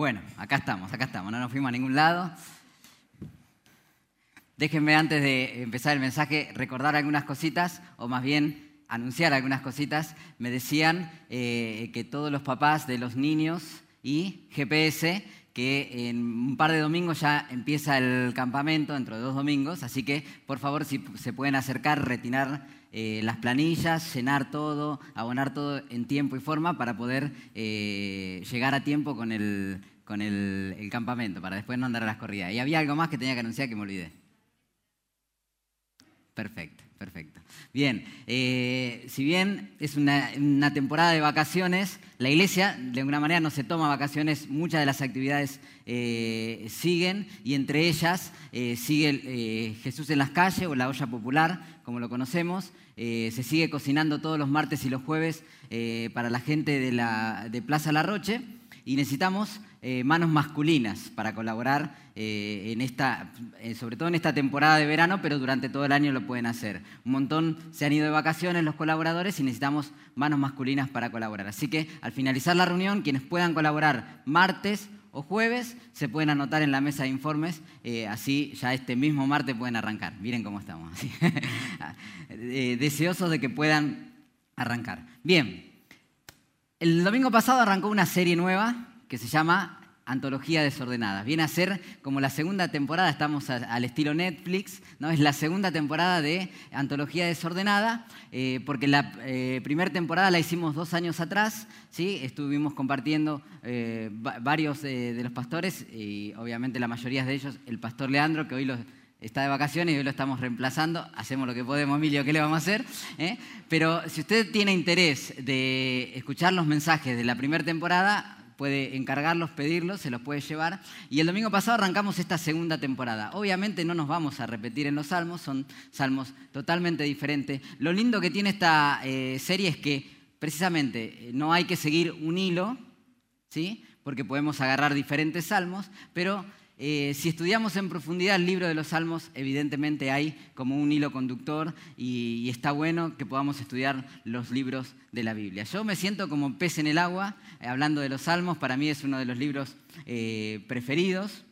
Bueno, acá estamos, acá estamos, no nos fuimos a ningún lado. Déjenme antes de empezar el mensaje recordar algunas cositas, o más bien anunciar algunas cositas. Me decían eh, que todos los papás de los niños y GPS, que en un par de domingos ya empieza el campamento, dentro de dos domingos, así que por favor si se pueden acercar, retirar eh, las planillas, llenar todo, abonar todo en tiempo y forma para poder eh, llegar a tiempo con, el, con el, campamento, para después no andar a las corridas. Y había algo más que tenía que anunciar que me olvidé. Perfecto, perfecto. Bien, eh, si bien es una, temporada de vacaciones, la iglesia de alguna manera no se toma vacaciones, muchas de las actividades siguen y entre ellas sigue Jesús en las calles o la olla popular, como lo conocemos. se sigue cocinando todos los martes y los jueves para la gente de, la, de Plaza La Roche y necesitamos eh, manos masculinas para colaborar eh, en esta, eh, sobre todo en esta temporada de verano, pero durante todo el año lo pueden hacer. Un montón se han ido de vacaciones los colaboradores y necesitamos manos masculinas para colaborar. Así que al finalizar la reunión, quienes puedan colaborar martes o jueves se pueden anotar en la mesa de informes, así ya este mismo martes pueden arrancar. Miren cómo estamos. deseosos de que puedan arrancar. Bien, el domingo pasado arrancó una serie nueva que se llama Antología Desordenada. Viene a ser como la segunda temporada, estamos al estilo Netflix, ¿no? es la segunda temporada de Antología Desordenada, eh, porque la eh, primera temporada la hicimos dos años atrás, ¿sí? estuvimos compartiendo eh, varios de los pastores y obviamente la mayoría de ellos, el pastor Leandro, que hoy está de vacaciones y hoy lo estamos reemplazando. Hacemos lo que podemos, Emilio, ¿qué le vamos a hacer? Pero si usted tiene interés de escuchar los mensajes de la primera temporada, puede encargarlos, pedirlos, se los puede llevar. Y el domingo pasado arrancamos esta segunda temporada. Obviamente no nos vamos a repetir en los salmos, son salmos totalmente diferentes. Lo lindo que tiene esta eh, serie es que precisamente eh, no hay que seguir un hilo, ¿sí? porque podemos agarrar diferentes salmos, pero eh, si estudiamos en profundidad el libro de los Salmos, evidentemente hay como un hilo conductor y, está bueno que podamos estudiar los libros de la Biblia. Yo me siento como pez en el agua, eh, hablando de los Salmos, para mí es uno de los libros eh, preferidos.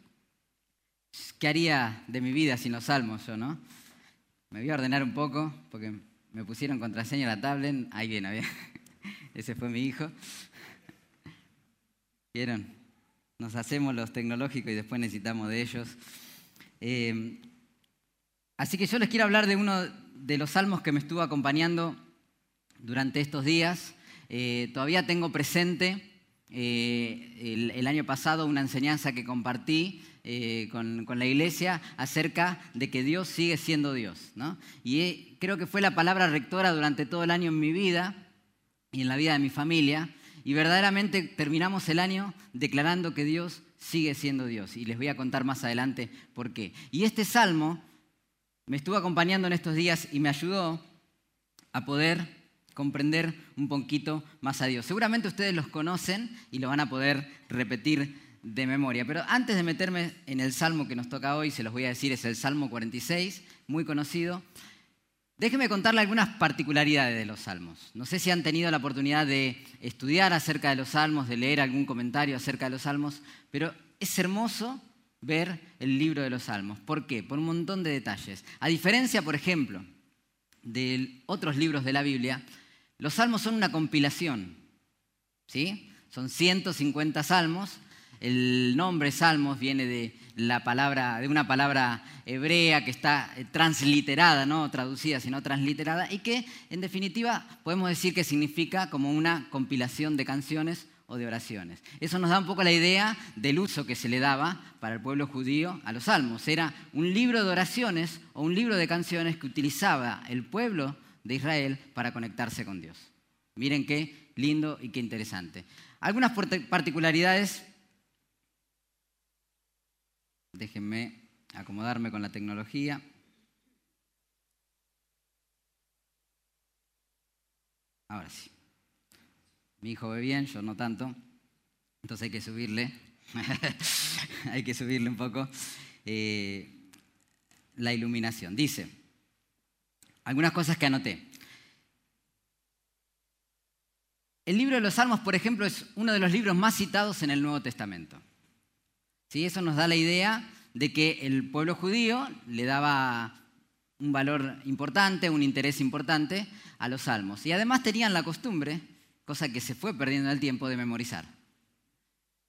¿Qué haría de mi vida sin los Salmos yo, no? Me voy a ordenar un poco porque me pusieron contraseña a la tablet. Ahí viene, bien. Ese fue mi hijo. ¿Vieron? Nos hacemos los tecnológicos y después necesitamos de ellos. Eh, así que yo les quiero hablar de uno de los salmos que me estuvo acompañando durante estos días. Eh, todavía tengo presente eh, el, año pasado una enseñanza que compartí con, la iglesia acerca de que Dios sigue siendo Dios. Y creo que fue la palabra rectora durante todo el año en mi vida y en la vida de mi familia. Y verdaderamente terminamos el año declarando que Dios sigue siendo Dios. Y les voy a contar más adelante por qué. Y este salmo me estuvo acompañando en estos días y me ayudó a poder comprender un poquito más a Dios. Seguramente ustedes los conocen y lo van a poder repetir de memoria. Pero antes de meterme en el salmo que nos toca hoy, se los voy a decir, es el Salmo 46, muy conocido. Déjeme contarle algunas particularidades de los salmos. No sé si han tenido la oportunidad de estudiar acerca de los salmos, de leer algún comentario acerca de los salmos, pero es hermoso ver el libro de los salmos. ¿Por qué? Por un montón de detalles. A diferencia, por ejemplo, de otros libros de la Biblia, los salmos son una compilación. ¿sí? Son 150 salmos. El nombre salmos viene de la palabra, de una palabra hebrea que está eh, transliterada, no traducida, sino transliterada, y que en definitiva podemos decir que significa como una compilación de canciones o de oraciones. Eso nos da un poco la idea del uso que se le daba para el pueblo judío a los salmos. Era un libro de oraciones o un libro de canciones que utilizaba el pueblo de Israel para conectarse con Dios. Miren qué lindo y qué interesante. Algunas particularidades Déjenme acomodarme con la tecnología. Ahora sí. Mi hijo ve bien, yo no tanto. Entonces hay que subirle, hay que subirle un poco eh, la iluminación. Dice, algunas cosas que anoté. El libro de los Salmos, por ejemplo, es uno de los libros más citados en el Nuevo Testamento. ¿Sí? Eso nos da la idea de que el pueblo judío le daba un valor importante, un interés importante a los salmos. Y además tenían la costumbre, cosa que se fue perdiendo en el tiempo, de memorizar.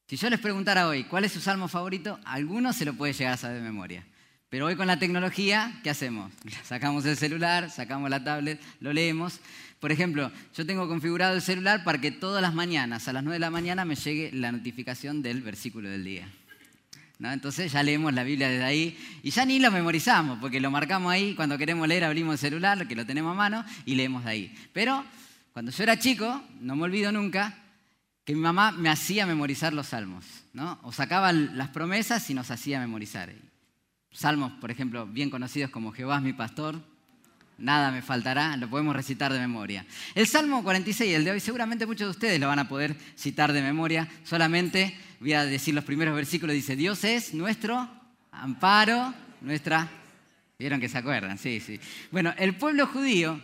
Si yo les preguntara hoy cuál es su salmo favorito, alguno se lo puede llegar a saber de memoria. Pero hoy con la tecnología, ¿qué hacemos? Sacamos el celular, sacamos la tablet, lo leemos. Por ejemplo, yo tengo configurado el celular para que todas las mañanas, a las 9 de la mañana, me llegue la notificación del versículo del día. Entonces ya leemos la Biblia desde ahí y ya ni lo memorizamos, porque lo marcamos ahí, cuando queremos leer abrimos el celular, que lo tenemos a mano, y leemos de ahí. Pero cuando yo era chico, no me olvido nunca, que mi mamá me hacía memorizar los salmos, ¿no? o sacaba las promesas y nos hacía memorizar. Salmos, por ejemplo, bien conocidos como Jehová es mi pastor, nada me faltará, lo podemos recitar de memoria. El Salmo 46, el de hoy, seguramente muchos de ustedes lo van a poder citar de memoria, solamente voy a decir los primeros versículos, dice, Dios es nuestro amparo, nuestra... ¿Vieron que se acuerdan? Sí, sí. Bueno, el pueblo judío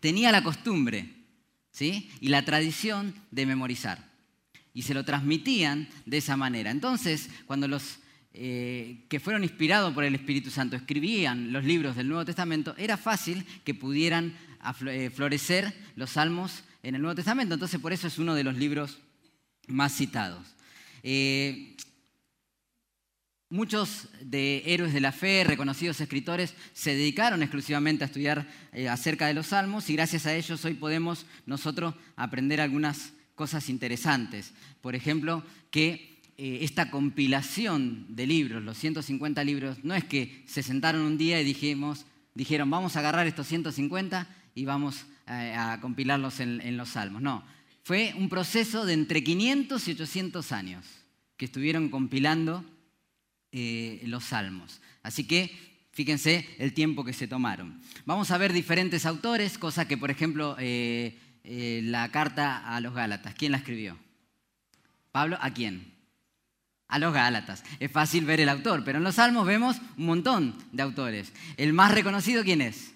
tenía la costumbre ¿sí? y la tradición de memorizar. Y se lo transmitían de esa manera. Entonces, cuando los eh, que fueron inspirados por el Espíritu Santo escribían los libros del Nuevo Testamento, era fácil que pudieran eh, florecer los salmos en el Nuevo Testamento. Entonces, por eso es uno de los libros más citados. Eh, muchos de héroes de la fe, reconocidos escritores, se dedicaron exclusivamente a estudiar acerca de los salmos y gracias a ellos hoy podemos nosotros aprender algunas cosas interesantes. Por ejemplo, que eh, esta compilación de libros, los 150 libros, no es que se sentaron un día y dijimos, dijeron, vamos a agarrar estos 150 y vamos eh, a, compilarlos en, los salmos. No, fue un proceso de entre 500 y 800 años que estuvieron compilando eh, los salmos. Así que fíjense el tiempo que se tomaron. Vamos a ver diferentes autores, cosa que, por ejemplo, la carta a los Gálatas, ¿quién la escribió? Pablo, ¿a quién? A los Gálatas. Es fácil ver el autor, pero en los Salmos vemos un montón de autores. El más reconocido, ¿quién es?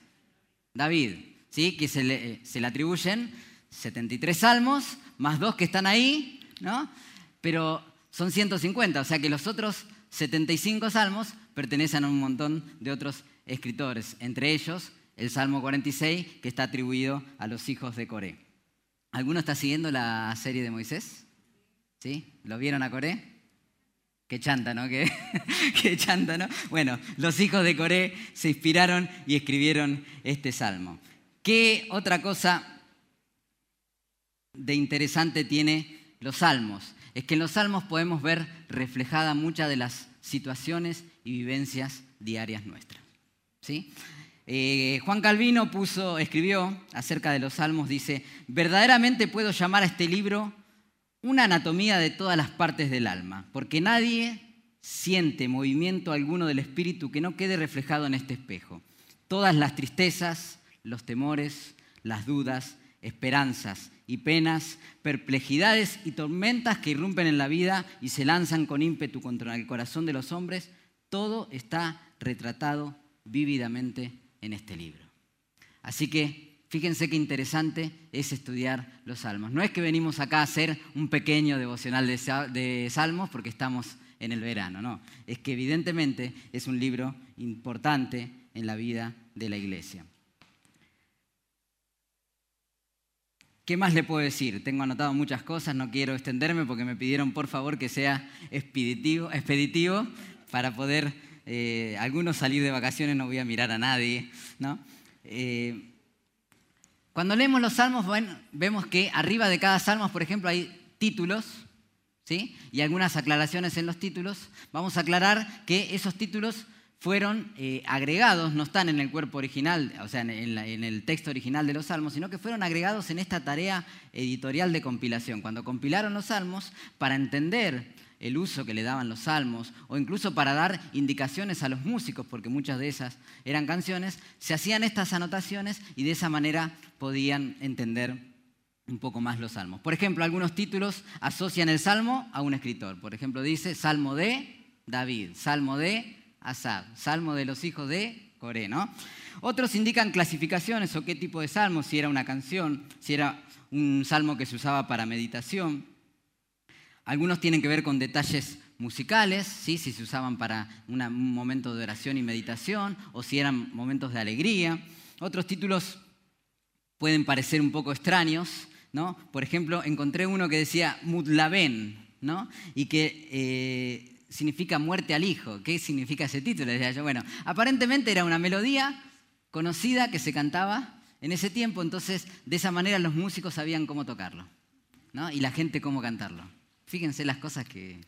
David, ¿sí? que se le, eh, se le atribuyen 73 salmos, más dos que están ahí, ¿no? pero son 150, o sea que los otros 75 salmos pertenecen a un montón de otros escritores, entre ellos el Salmo 46, que está atribuido a los hijos de Coré. ¿Alguno está siguiendo la serie de Moisés? ¿Sí? ¿Lo vieron a Coré? Qué chanta, ¿no? Qué, chanta, ¿no? Bueno, los hijos de Coré se inspiraron y escribieron este salmo. ¿Qué otra cosa de interesante tiene los salmos? Es que en los salmos podemos ver reflejada muchas de las situaciones y vivencias diarias nuestras. ¿sí? Eh, Juan Calvino puso, escribió acerca de los salmos, dice, verdaderamente puedo llamar a este libro una anatomía de todas las partes del alma, porque nadie siente movimiento alguno del espíritu que no quede reflejado en este espejo. Todas las tristezas, los temores, las dudas, esperanzas y penas, perplejidades y tormentas que irrumpen en la vida y se lanzan con ímpetu contra el corazón de los hombres, todo está retratado vívidamente en este libro. Así que Fíjense qué interesante es estudiar los salmos. No es que venimos acá a hacer un pequeño devocional de salmos porque estamos en el verano, no. Es que evidentemente es un libro importante en la vida de la iglesia. ¿Qué más le puedo decir? Tengo anotado muchas cosas, no quiero extenderme porque me pidieron por favor que sea expeditivo, expeditivo para poder eh, algunos salir de vacaciones, no voy a mirar a nadie, ¿no? Eh, cuando leemos los salmos, vemos que arriba de cada salmo, por ejemplo, hay títulos, ¿sí? Y algunas aclaraciones en los títulos. Vamos a aclarar que esos títulos fueron eh, agregados, no están en el cuerpo original, o sea, en, el texto original de los salmos, sino que fueron agregados en esta tarea editorial de compilación. Cuando compilaron los salmos, para entender el uso que le daban los salmos, o incluso para dar indicaciones a los músicos, porque muchas de esas eran canciones, se hacían estas anotaciones y de esa manera podían entender un poco más los salmos. Por ejemplo, algunos títulos asocian el salmo a un escritor. Por ejemplo, dice Salmo de David, Salmo de Asad, Salmo de los hijos de Coré, ¿no? Otros indican clasificaciones o qué tipo de salmo, si era una canción, si era un salmo que se usaba para meditación. Algunos tienen que ver con detalles musicales, ¿sí? si se usaban para un momento de oración y meditación o si eran momentos de alegría. Otros títulos pueden parecer un poco extraños. ¿no? Por ejemplo, encontré uno que decía Mutlaben ¿no? y que eh, significa muerte al hijo. ¿Qué significa ese título? Decía yo, bueno, aparentemente era una melodía conocida que se cantaba en ese tiempo, entonces de esa manera los músicos sabían cómo tocarlo ¿no? y la gente cómo cantarlo. Fíjense las cosas que,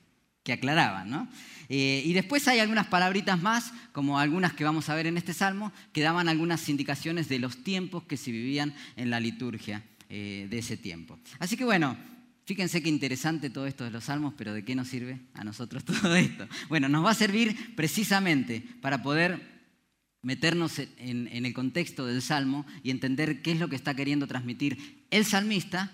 que aclaraban. ¿no? Eh, y después hay algunas palabritas más, como algunas que vamos a ver en este salmo, que daban algunas indicaciones de los tiempos que se vivían en la liturgia eh, de ese tiempo. Así que bueno, fíjense qué interesante todo esto de los salmos, pero ¿de qué nos sirve a nosotros todo esto? Bueno, nos va a servir precisamente para poder meternos en, en el contexto del salmo y entender qué es lo que está queriendo transmitir el salmista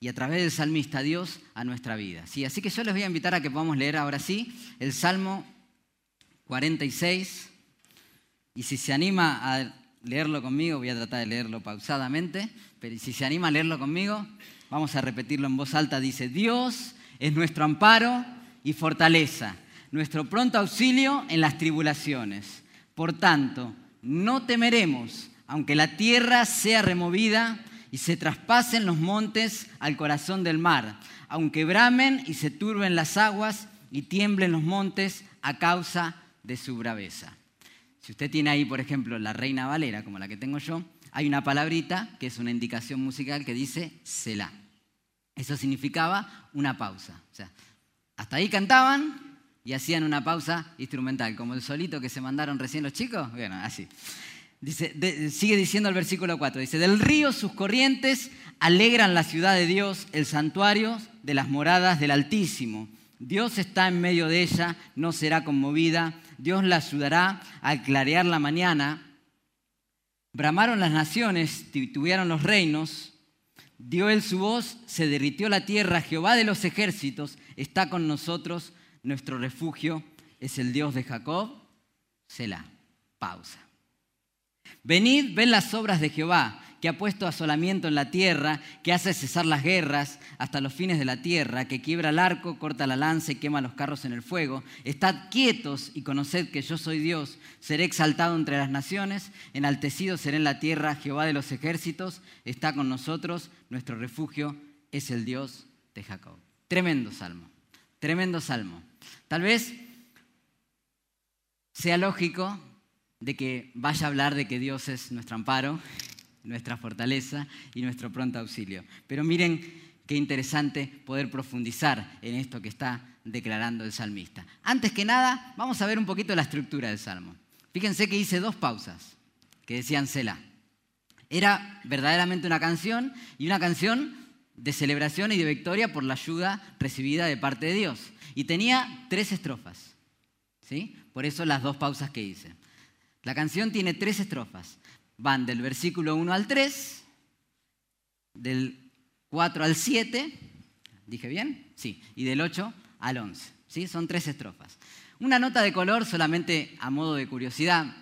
y a través del salmista Dios a nuestra vida. ¿sí? Así que yo les voy a invitar a que podamos leer ahora sí el Salmo 46. Y si se anima a leerlo conmigo, voy a tratar de leerlo pausadamente, pero si se anima a leerlo conmigo, vamos a repetirlo en voz alta. Dice, Dios es nuestro amparo y fortaleza, nuestro pronto auxilio en las tribulaciones. Por tanto, no temeremos, aunque la tierra sea removida y se traspasen los montes al corazón del mar, aunque bramen y se turben las aguas y tiemblen los montes a causa de su braveza. Si usted tiene ahí, por ejemplo, la Reina Valera, como la que tengo yo, hay una palabrita que es una indicación musical que dice Selah. Eso significaba una pausa. O sea, hasta ahí cantaban y hacían una pausa instrumental, como el solito que se mandaron recién los chicos. Bueno, así sigue diciendo el versículo 4, dice, del río sus corrientes alegran la ciudad de Dios, el santuario de las moradas del Altísimo. Dios está en medio de ella, no será conmovida, Dios la ayudará al clarear la mañana. Bramaron las naciones, titubearon los reinos, dio él su voz, se derritió la tierra, Jehová de los ejércitos está con nosotros, nuestro refugio es el Dios de Jacob. Selah. Pausa. Venid, ven las obras de Jehová, que ha puesto asolamiento en la tierra, que hace cesar las guerras hasta los fines de la tierra, que quiebra el arco, corta la lanza y quema los carros en el fuego. Estad quietos y conoced que yo soy Dios. Seré exaltado entre las naciones, enaltecido seré en la tierra. Jehová de los ejércitos está con nosotros, nuestro refugio es el Dios de Jacob. Tremendo salmo, tremendo salmo. Tal vez sea lógico de que vaya a hablar de que Dios es nuestro amparo, nuestra fortaleza y nuestro pronto auxilio. Pero miren qué interesante poder profundizar en esto que está declarando el salmista. Antes que nada, vamos a ver un poquito la estructura del salmo. Fíjense que hice dos pausas que decían Selah. Era verdaderamente una canción y una canción de celebración y de victoria por la ayuda recibida de parte de Dios. Y tenía tres estrofas. ¿sí? Por eso las dos pausas que hice. La canción tiene tres estrofas. Van del versículo 1 al 3, del 4 al 7, ¿dije bien? Sí, y del 8 al 11. ¿sí? Son tres estrofas. Una nota de color solamente a modo de curiosidad.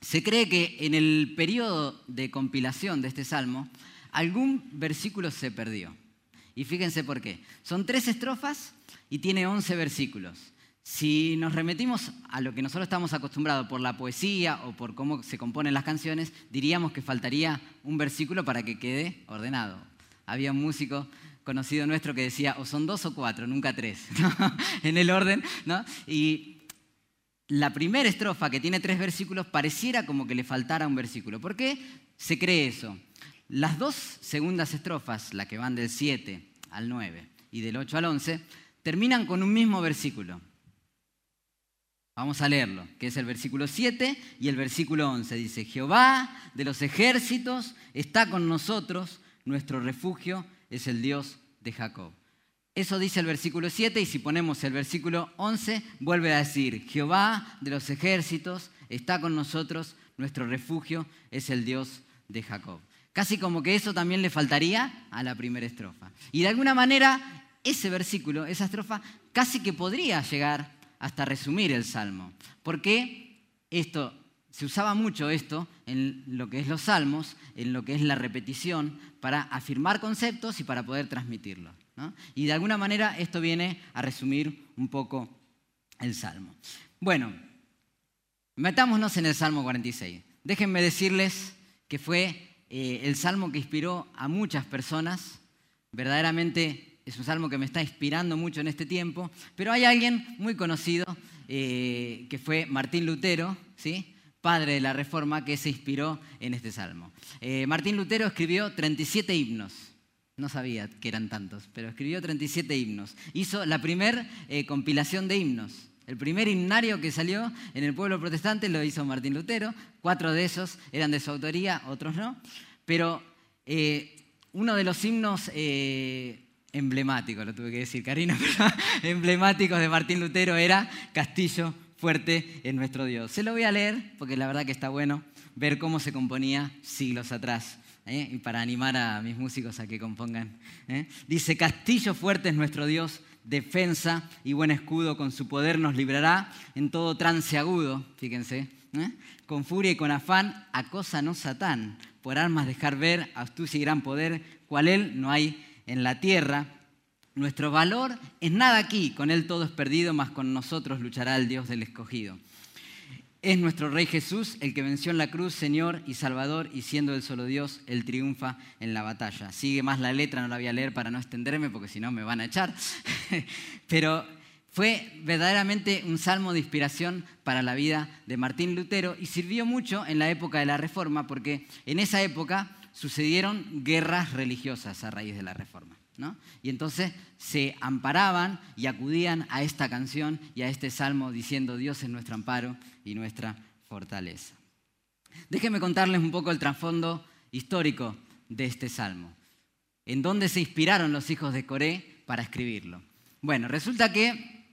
Se cree que en el periodo de compilación de este salmo, algún versículo se perdió. Y fíjense por qué. Son tres estrofas y tiene 11 versículos. Si nos remetimos a lo que nosotros estamos acostumbrados por la poesía o por cómo se componen las canciones, diríamos que faltaría un versículo para que quede ordenado. Había un músico conocido nuestro que decía, o son dos o cuatro, nunca tres, en el orden. ¿no? Y la primera estrofa, que tiene tres versículos, pareciera como que le faltara un versículo. ¿Por qué se cree eso? Las dos segundas estrofas, la que van del 7 al 9 y del 8 al 11, terminan con un mismo versículo. Vamos a leerlo, que es el versículo 7 y el versículo 11. Dice, Jehová de los ejércitos está con nosotros, nuestro refugio es el Dios de Jacob. Eso dice el versículo 7 y si ponemos el versículo 11, vuelve a decir, Jehová de los ejércitos está con nosotros, nuestro refugio es el Dios de Jacob. Casi como que eso también le faltaría a la primera estrofa. Y de alguna manera, ese versículo, esa estrofa, casi que podría llegar hasta resumir el salmo. Porque esto, se usaba mucho esto en lo que es los salmos, en lo que es la repetición, para afirmar conceptos y para poder transmitirlos. Y de alguna manera esto viene a resumir un poco el Salmo. Bueno, metámonos en el Salmo 46. Déjenme decirles que fue eh, el Salmo que inspiró a muchas personas. Verdaderamente es un salmo que me está inspirando mucho en este tiempo, pero hay alguien muy conocido eh, que fue Martín Lutero, ¿sí? padre de la Reforma, que se inspiró en este salmo. Eh, Martín Lutero escribió 37 himnos. No sabía que eran tantos, pero escribió 37 himnos. Hizo la primera eh, compilación de himnos. El primer himnario que salió en el pueblo protestante lo hizo Martín Lutero. Cuatro de esos eran de su autoría, otros no. Pero uno de los himnos emblemático, lo tuve que decir Karina, pero emblemáticos de Martín Lutero era Castillo fuerte en nuestro Dios. Se lo voy a leer porque la verdad que está bueno ver cómo se componía siglos atrás. ¿eh? Y para animar a mis músicos a que compongan. ¿eh? Dice, Castillo fuerte es nuestro Dios, defensa y buen escudo, con su poder nos librará en todo trance agudo, fíjense, ¿eh? con furia y con afán, no Satán, por armas dejar ver, astucia y gran poder, cual él no hay en la tierra, nuestro valor es nada aquí, con Él todo es perdido, mas con nosotros luchará el Dios del escogido. Es nuestro Rey Jesús el que venció en la cruz, Señor y Salvador, y siendo el solo Dios, Él triunfa en la batalla. Sigue más la letra, no la voy a leer para no extenderme, porque si no me van a echar. Pero fue verdaderamente un salmo de inspiración para la vida de Martín Lutero y sirvió mucho en la época de la Reforma, porque en esa época sucedieron guerras religiosas a raíz de la reforma. Y entonces se amparaban y acudían a esta canción y a este salmo diciendo Dios es nuestro amparo y nuestra fortaleza. Déjenme contarles un poco el trasfondo histórico de este salmo. ¿En dónde se inspiraron los hijos de Coré para escribirlo? Bueno, resulta que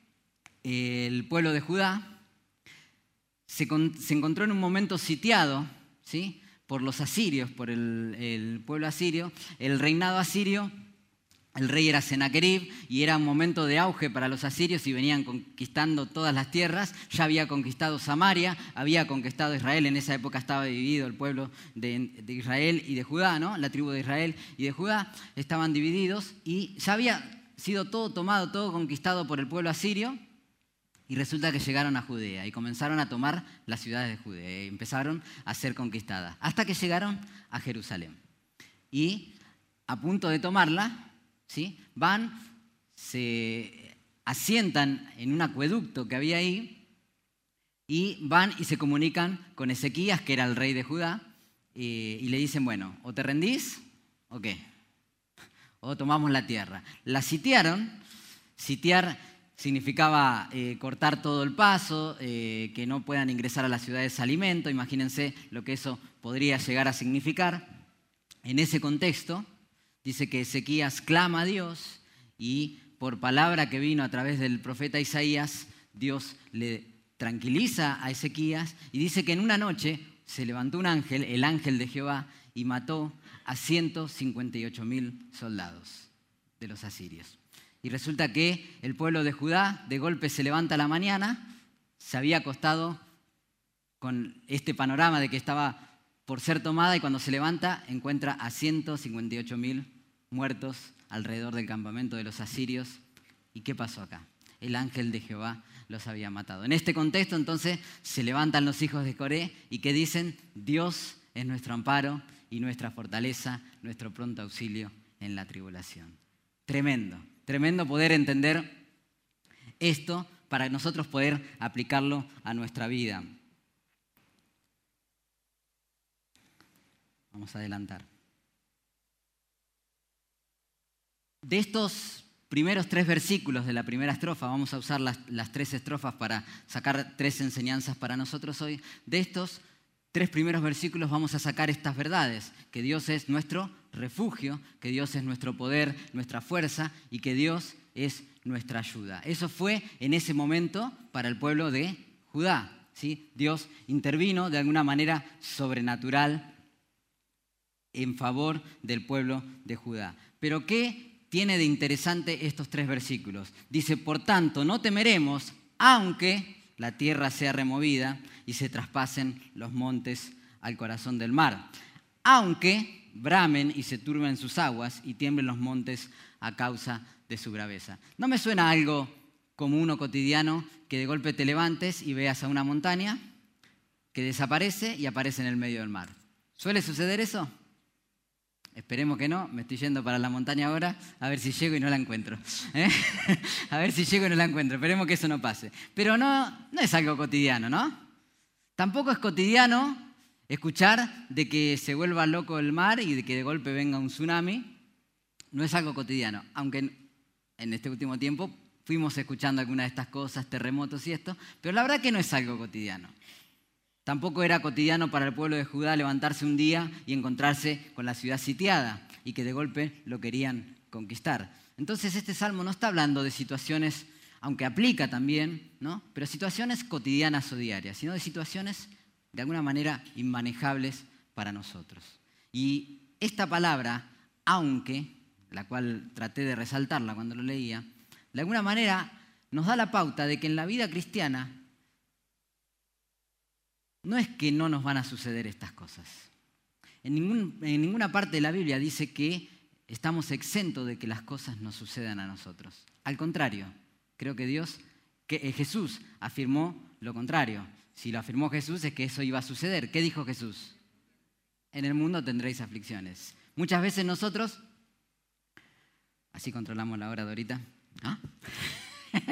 el pueblo de Judá se, encontró en un momento sitiado, ¿sí? Por los asirios, por el, pueblo asirio. El reinado asirio el rey era Sennacherib y era un momento de auge para los asirios y venían conquistando todas las tierras. Ya había conquistado Samaria, había conquistado Israel. En esa época estaba dividido el pueblo de, de, Israel y de Judá, ¿no? La tribu de Israel y de Judá estaban divididos y ya había sido todo tomado, todo conquistado por el pueblo asirio. Y resulta que llegaron a Judea y comenzaron a tomar las ciudades de Judea y empezaron a ser conquistadas, hasta que llegaron a Jerusalén. Y a punto de tomarla, ¿sí? van, se asientan en un acueducto que había ahí y van y se comunican con Ezequías, que era el rey de Judá, y, y le dicen, bueno, o te rendís o qué, o tomamos la tierra. La sitiaron, sitiar significaba eh, cortar todo el paso, eh, que no puedan ingresar a las ciudades alimento, imagínense lo que eso podría llegar a significar. En ese contexto, dice que Ezequías clama a Dios y por palabra que vino a través del profeta Isaías, Dios le tranquiliza a Ezequías y dice que en una noche se levantó un ángel, el ángel de Jehová, y mató a 158 mil soldados de los asirios. Y resulta que el pueblo de Judá de golpe se levanta a la mañana, se había acostado con este panorama de que estaba por ser tomada y cuando se levanta encuentra a 158 mil muertos alrededor del campamento de los asirios. ¿Y qué pasó acá? El ángel de Jehová los había matado. En este contexto entonces se levantan los hijos de Coré y que dicen, Dios es nuestro amparo y nuestra fortaleza, nuestro pronto auxilio en la tribulación. Tremendo. Tremendo poder entender esto para nosotros poder aplicarlo a nuestra vida. Vamos a adelantar. De estos primeros tres versículos de la primera estrofa, vamos a usar las, tres estrofas para sacar tres enseñanzas para nosotros hoy. De estos tres primeros versículos vamos a sacar estas verdades, que Dios es nuestro refugio, que Dios es nuestro poder, nuestra fuerza y que Dios es nuestra ayuda. Eso fue en ese momento para el pueblo de Judá. ¿sí? Dios intervino de alguna manera sobrenatural en favor del pueblo de Judá. Pero ¿qué tiene de interesante estos tres versículos? Dice, por tanto, no temeremos, aunque la tierra sea removida y se traspasen los montes al corazón del mar. Aunque bramen y se turben sus aguas y tiemblen los montes a causa de su braveza. No me suena algo como uno cotidiano que de golpe te levantes y veas a una montaña que desaparece y aparece en el medio del mar. ¿Suele suceder eso? Esperemos que no, me estoy yendo para la montaña ahora, a ver si llego y no la encuentro. ¿eh? a ver si llego y no la encuentro, esperemos que eso no pase. Pero no, no es algo cotidiano, ¿no? Tampoco es cotidiano escuchar de que se vuelva loco el mar y de que de golpe venga un tsunami. No es algo cotidiano, aunque en este último tiempo fuimos escuchando algunas de estas cosas, terremotos y esto, pero la verdad que no es algo cotidiano. Tampoco era cotidiano para el pueblo de Judá levantarse un día y encontrarse con la ciudad sitiada y que de golpe lo querían conquistar. Entonces este salmo no está hablando de situaciones, aunque aplica también, ¿no? pero situaciones cotidianas o diarias, sino de situaciones de alguna manera inmanejables para nosotros. Y esta palabra, aunque, la cual traté de resaltarla cuando lo leía, de alguna manera nos da la pauta de que en la vida cristiana no es que no nos van a suceder estas cosas. En, ninguna parte de la Biblia dice que estamos exentos de que las cosas nos sucedan a nosotros. Al contrario, creo que Dios, que eh, Jesús afirmó lo contrario. Si lo afirmó Jesús es que eso iba a suceder. ¿Qué dijo Jesús? En el mundo tendréis aflicciones. Muchas veces nosotros, así controlamos la hora de ahorita, ¿ah?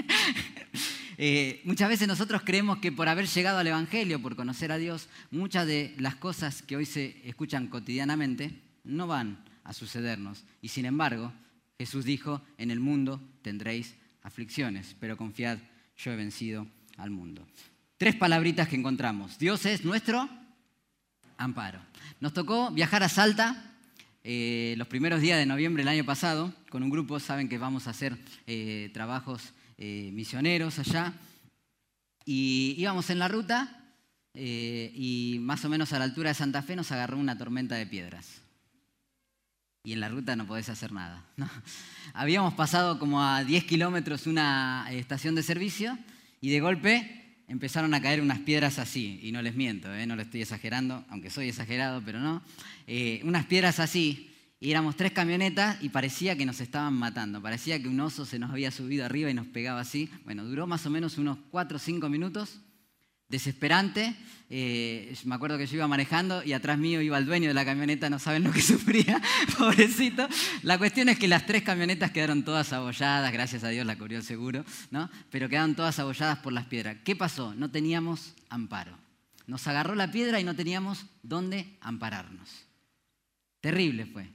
Eh, muchas veces nosotros creemos que por haber llegado al Evangelio, por conocer a Dios, muchas de las cosas que hoy se escuchan cotidianamente no van a sucedernos. Y sin embargo, Jesús dijo, en el mundo tendréis aflicciones, pero confiad, yo he vencido al mundo. Tres palabritas que encontramos. Dios es nuestro amparo. Nos tocó viajar a Salta eh, los primeros días de noviembre del año pasado con un grupo, saben que vamos a hacer eh, trabajos eh, misioneros allá. Y íbamos en la ruta y más o menos a la altura de Santa Fe nos agarró una tormenta de piedras. Y en la ruta no podés hacer nada. Habíamos pasado como a 10 kilómetros una estación de servicio y de golpe empezaron a caer unas piedras así, y no les miento, ¿eh? no lo estoy exagerando, aunque soy exagerado, pero no, unas piedras así, y éramos tres camionetas y parecía que nos estaban matando. Parecía que un oso se nos había subido arriba y nos pegaba así. Bueno, duró más o menos unos cuatro o cinco minutos. Desesperante. Eh, me acuerdo que yo iba manejando y atrás mío iba el dueño de la camioneta, no saben lo que sufría, pobrecito. La cuestión es que las tres camionetas quedaron todas abolladas, gracias a Dios la cubrió el seguro, ¿no? pero quedaron todas abolladas por las piedras. ¿Qué pasó? No teníamos amparo. Nos agarró la piedra y no teníamos dónde ampararnos. Terrible fue.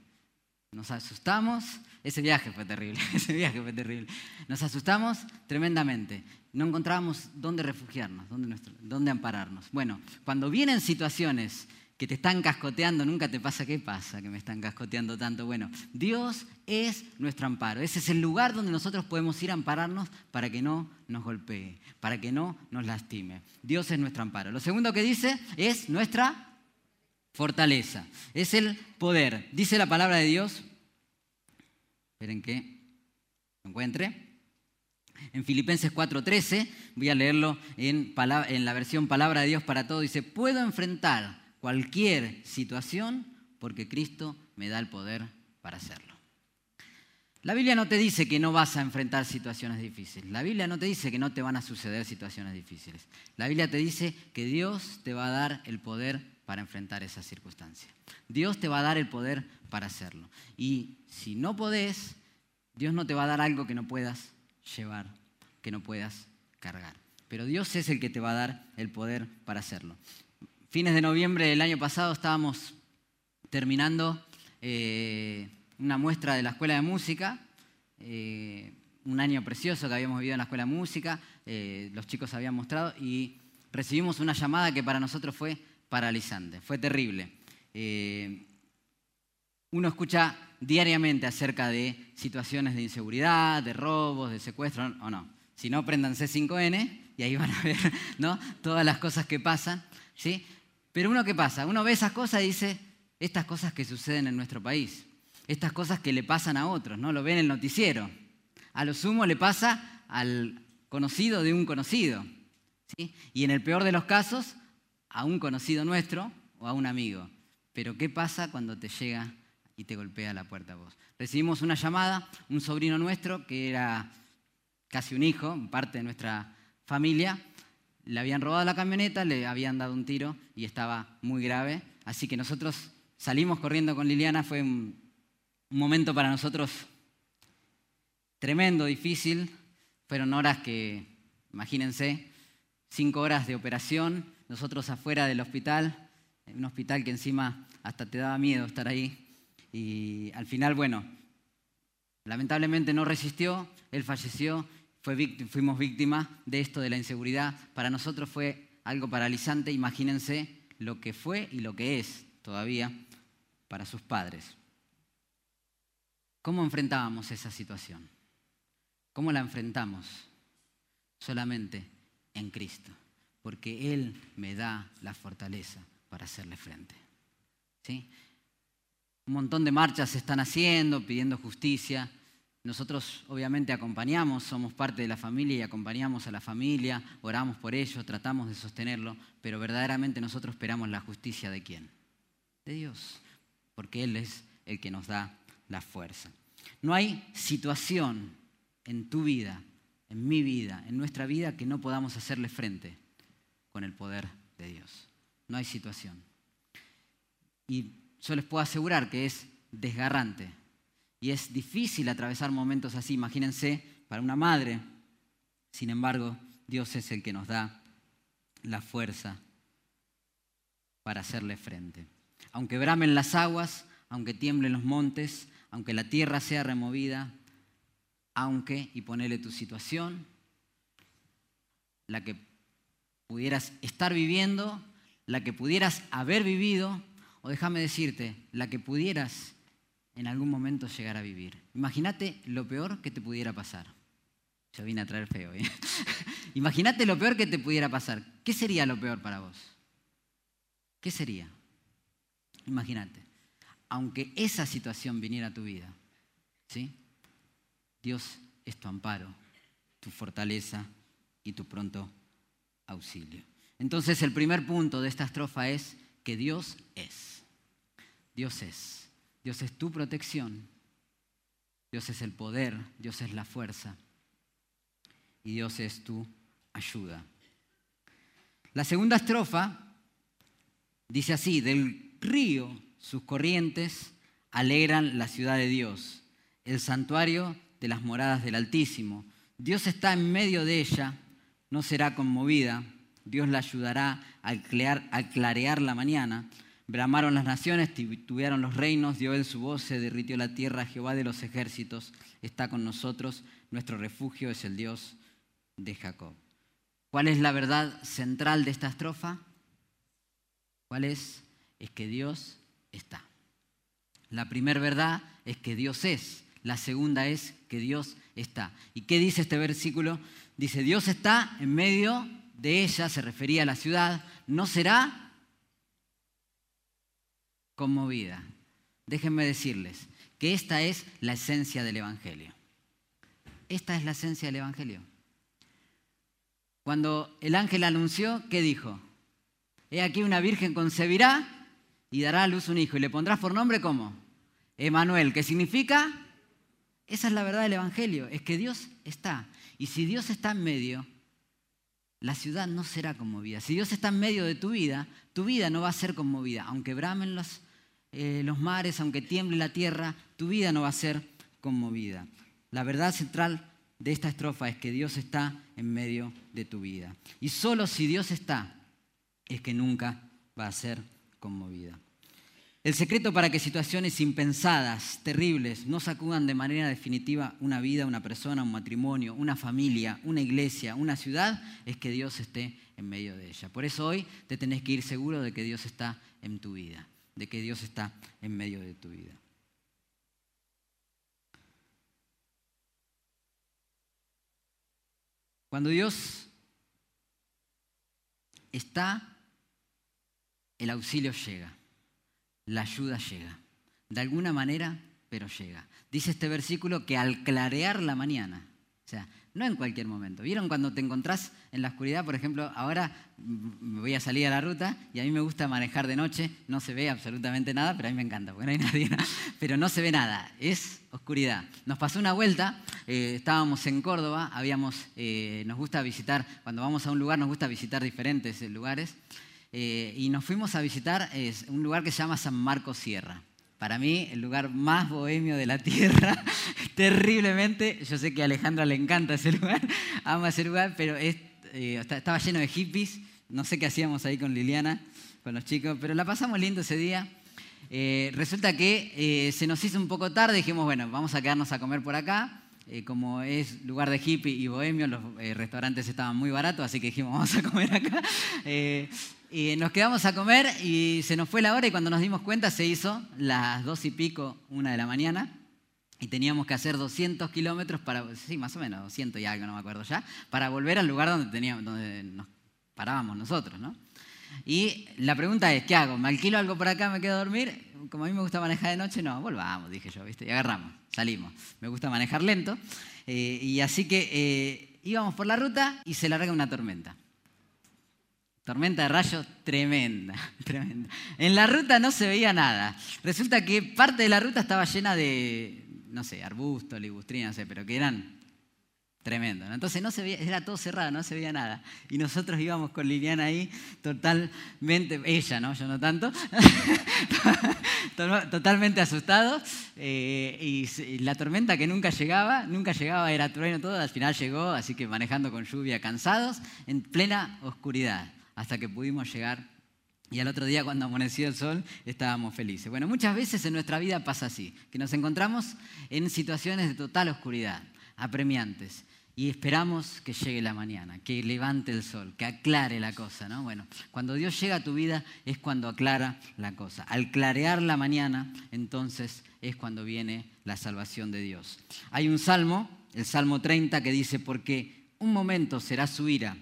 Nos asustamos, ese viaje fue terrible, ese viaje fue terrible. Nos asustamos tremendamente. No encontrábamos dónde refugiarnos, dónde, dónde ampararnos. Bueno, cuando vienen situaciones que te están cascoteando, nunca te pasa, ¿qué pasa que me están cascoteando tanto? Bueno, Dios es nuestro amparo. Ese es el lugar donde nosotros podemos ir a ampararnos para que no nos golpee, para que no nos lastime. Dios es nuestro amparo. Lo segundo que dice es nuestra fortaleza, es el poder. Dice la palabra de Dios, esperen que lo encuentre, en Filipenses 4:13, voy a leerlo en, la versión Palabra de Dios para todos, dice, puedo enfrentar cualquier situación porque Cristo me da el poder para hacerlo. La Biblia no te dice que no vas a enfrentar situaciones difíciles. La Biblia no te dice que no te van a suceder situaciones difíciles. La Biblia te dice que Dios te va a dar el poder para enfrentar esa circunstancia. Dios te va a dar el poder para hacerlo. Y si no podés, Dios no te va a dar algo que no puedas llevar, que no puedas cargar. Pero Dios es el que te va a dar el poder para hacerlo. Fines de noviembre del año pasado estábamos terminando eh, una muestra de la Escuela de Música, eh, un año precioso que habíamos vivido en la Escuela de Música, eh, los chicos habían mostrado y recibimos una llamada que para nosotros fue paralizante, fue terrible. Uno escucha diariamente acerca de situaciones de inseguridad, de robos, de secuestro, o no. Si no, prendan C5N y ahí van a ver ¿no? todas las cosas que pasan. ¿sí? Pero uno qué pasa? Uno ve esas cosas y dice, estas cosas que suceden en nuestro país, estas cosas que le pasan a otros, ¿no? Lo ven en el noticiero. A lo sumo le pasa al conocido de un conocido. ¿sí? Y en el peor de los casos, a un conocido nuestro o a un amigo. Pero ¿qué pasa cuando te llega y te golpea la puerta a vos. Recibimos una llamada, un sobrino nuestro que era casi un hijo, parte de nuestra familia, le habían robado la camioneta, le habían dado un tiro y estaba muy grave. Así que nosotros salimos corriendo con Liliana, fue un, momento para nosotros tremendo, difícil. Fueron horas que, imagínense, cinco horas de operación, nosotros afuera del hospital, un hospital que encima hasta te daba miedo estar ahí. Y al final, bueno, lamentablemente no resistió, él falleció, fuimos víctimas de esto, de la inseguridad. Para nosotros fue algo paralizante, imagínense lo que fue y lo que es todavía para sus padres. ¿Cómo enfrentábamos esa situación? ¿Cómo la enfrentamos? Solamente en Cristo, porque Él me da la fortaleza para hacerle frente. ¿Sí? Un montón de marchas se están haciendo pidiendo justicia. Nosotros obviamente acompañamos, somos parte de la familia y acompañamos a la familia, oramos por ellos, tratamos de sostenerlo, pero verdaderamente nosotros esperamos la justicia de quién? De Dios, porque Él es el que nos da la fuerza. No hay situación en tu vida, en mi vida, en nuestra vida que no podamos hacerle frente con el poder de Dios. No hay situación. Y yo les puedo asegurar que es desgarrante y es difícil atravesar momentos así. Imagínense para una madre. Sin embargo, Dios es el que nos da la fuerza para hacerle frente. Aunque bramen las aguas, aunque tiemblen los montes, aunque la tierra sea removida, aunque, y ponele tu situación, la que pudieras estar viviendo, la que pudieras haber vivido, o déjame decirte, la que pudieras en algún momento llegar a vivir. Imagínate lo peor que te pudiera pasar. Yo vine a traer feo. ¿eh? Imagínate lo peor que te pudiera pasar. ¿Qué sería lo peor para vos? ¿Qué sería? Imagínate. Aunque esa situación viniera a tu vida, ¿sí? Dios es tu amparo, tu fortaleza y tu pronto auxilio. Entonces el primer punto de esta estrofa es que Dios es. Dios es. Dios es tu protección. Dios es el poder. Dios es la fuerza. Y Dios es tu ayuda. La segunda estrofa dice así, del río sus corrientes alegran la ciudad de Dios, el santuario de las moradas del Altísimo. Dios está en medio de ella, no será conmovida Dios la ayudará a clarear la mañana. Bramaron las naciones, titubearon los reinos, dio él su voz, se derritió la tierra, Jehová de los ejércitos está con nosotros, nuestro refugio es el Dios de Jacob. ¿Cuál es la verdad central de esta estrofa? ¿Cuál es? Es que Dios está. La primera verdad es que Dios es. La segunda es que Dios está. ¿Y qué dice este versículo? Dice, Dios está en medio de ella, se refería a la ciudad, no será conmovida. Déjenme decirles que esta es la esencia del Evangelio. Esta es la esencia del Evangelio. Cuando el ángel anunció, ¿qué dijo? He aquí una virgen concebirá y dará a luz un hijo y le pondrás por nombre como Emanuel, ¿qué significa? Esa es la verdad del Evangelio, es que Dios está. Y si Dios está en medio, la ciudad no será conmovida. Si Dios está en medio de tu vida, tu vida no va a ser conmovida. Aunque bramen los, eh, los mares, aunque tiemble la tierra, tu vida no va a ser conmovida. La verdad central de esta estrofa es que Dios está en medio de tu vida. Y solo si Dios está, es que nunca va a ser conmovida. El secreto para que situaciones impensadas, terribles, no sacudan de manera definitiva una vida, una persona, un matrimonio, una familia, una iglesia, una ciudad, es que Dios esté en medio de ella. Por eso hoy te tenés que ir seguro de que Dios está en tu vida, de que Dios está en medio de tu vida. Cuando Dios está, el auxilio llega la ayuda llega. De alguna manera, pero llega. Dice este versículo que al clarear la mañana, o sea, no en cualquier momento. ¿Vieron cuando te encontrás en la oscuridad? Por ejemplo, ahora me voy a salir a la ruta y a mí me gusta manejar de noche, no se ve absolutamente nada, pero a mí me encanta, porque no hay nadie, pero no se ve nada, es oscuridad. Nos pasó una vuelta, eh, estábamos en Córdoba, habíamos, eh, nos gusta visitar, cuando vamos a un lugar nos gusta visitar diferentes lugares, y nos fuimos a visitar un lugar que se llama San Marcos Sierra. Para mí, el lugar más bohemio de la tierra, terriblemente. Yo sé que a Alejandra le encanta ese lugar, ama ese lugar, pero eh, estaba lleno de hippies. No sé qué hacíamos ahí con Liliana, con los chicos, pero la pasamos lindo ese día. Eh, resulta que eh, se nos hizo un poco tarde, dijimos, bueno, vamos a quedarnos a comer por acá. como es lugar de hippie y bohemio, los restaurantes estaban muy baratos, así que dijimos, vamos a comer acá. Y nos quedamos a comer y se nos fue la hora y cuando nos dimos cuenta se hizo las dos y pico, una de la mañana. Y teníamos que hacer 200 kilómetros para, sí, más o menos, 200 y algo, no me acuerdo ya, para volver al lugar donde, teníamos, donde nos parábamos nosotros, ¿no? Y la pregunta es, ¿qué hago? ¿Me alquilo algo por acá, me quedo a dormir? Como a mí me gusta manejar de noche, no, volvamos, dije yo, ¿viste? Y agarramos, salimos. Me gusta manejar lento. Eh, y así que eh, íbamos por la ruta y se larga una tormenta. Tormenta de rayos tremenda, tremenda. En la ruta no se veía nada. Resulta que parte de la ruta estaba llena de, no sé, arbustos, ligustrinas, no sé, pero que eran tremendos. Entonces no se veía, era todo cerrado, no se veía nada. Y nosotros íbamos con Liliana ahí totalmente, ella, ¿no? Yo no tanto, totalmente asustados. Eh, y la tormenta que nunca llegaba, nunca llegaba, era trueno todo, al final llegó, así que manejando con lluvia, cansados, en plena oscuridad hasta que pudimos llegar y al otro día cuando amaneció el sol estábamos felices. Bueno, muchas veces en nuestra vida pasa así, que nos encontramos en situaciones de total oscuridad, apremiantes, y esperamos que llegue la mañana, que levante el sol, que aclare la cosa, ¿no? Bueno, cuando Dios llega a tu vida es cuando aclara la cosa. Al clarear la mañana, entonces es cuando viene la salvación de Dios. Hay un salmo, el Salmo 30, que dice, porque un momento será su ira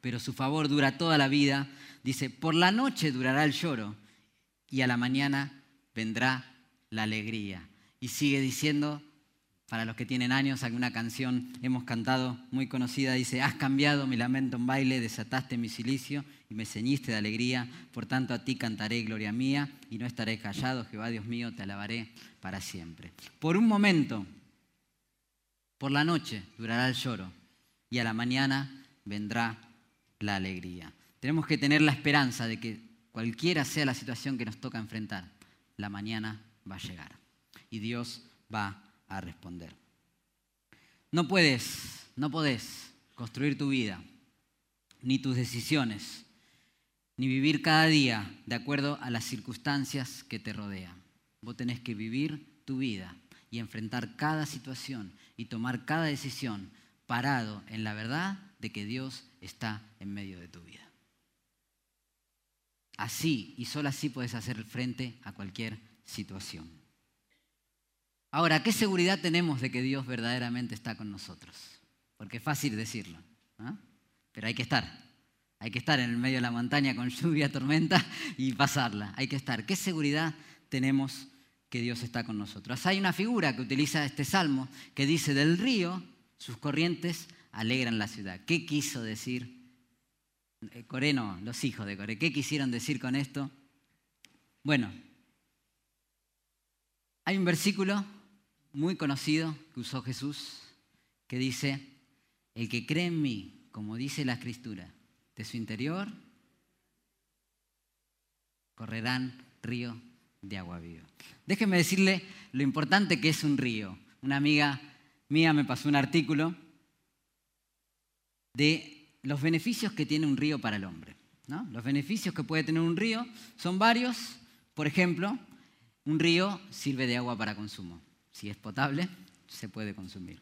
pero su favor dura toda la vida. Dice, por la noche durará el lloro y a la mañana vendrá la alegría. Y sigue diciendo, para los que tienen años, alguna canción hemos cantado muy conocida, dice, has cambiado mi lamento en baile, desataste mi silicio y me ceñiste de alegría, por tanto a ti cantaré gloria mía y no estaré callado, Jehová Dios mío, te alabaré para siempre. Por un momento, por la noche durará el lloro y a la mañana vendrá la alegría. Tenemos que tener la esperanza de que cualquiera sea la situación que nos toca enfrentar, la mañana va a llegar y Dios va a responder. No puedes, no podés construir tu vida, ni tus decisiones, ni vivir cada día de acuerdo a las circunstancias que te rodean. Vos tenés que vivir tu vida y enfrentar cada situación y tomar cada decisión parado en la verdad de que Dios está en medio de tu vida. Así y solo así puedes hacer frente a cualquier situación. Ahora, ¿qué seguridad tenemos de que Dios verdaderamente está con nosotros? Porque es fácil decirlo, pero hay que estar. Hay que estar en el medio de la montaña con lluvia, tormenta y pasarla. Hay que estar. ¿Qué seguridad tenemos que Dios está con nosotros? Hay una figura que utiliza este salmo que dice del río, sus corrientes alegran la ciudad. ¿Qué quiso decir? Eh, Coré no, los hijos de Coré. ¿Qué quisieron decir con esto? Bueno, hay un versículo muy conocido que usó Jesús que dice, el que cree en mí, como dice la escritura, de su interior correrán ríos de agua viva. Déjenme decirle lo importante que es un río. Una amiga mía me pasó un artículo de los beneficios que tiene un río para el hombre. Los beneficios que puede tener un río son varios. Por ejemplo, un río sirve de agua para consumo. Si es potable, se puede consumir.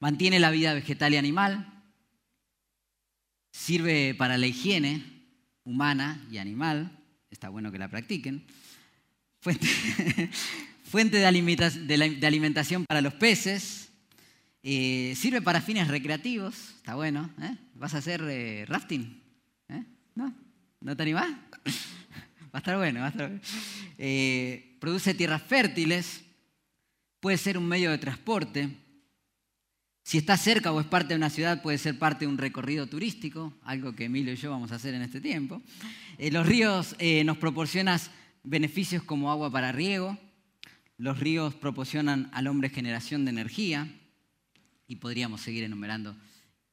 Mantiene la vida vegetal y animal. Sirve para la higiene humana y animal. Está bueno que la practiquen. Fuente, de alimentación para los peces, eh, sirve para fines recreativos, está bueno. ¿eh? ¿Vas a hacer eh, rafting? ¿No? ¿No te animás? va a estar bueno, va a estar bueno. produce tierras fértiles, puede ser un medio de transporte, Si está cerca o es parte de una ciudad, puede ser parte de un recorrido turístico, algo que Emilio y yo vamos a hacer en este tiempo. Los ríos nos proporcionan beneficios como agua para riego, los ríos proporcionan al hombre generación de energía y podríamos seguir enumerando.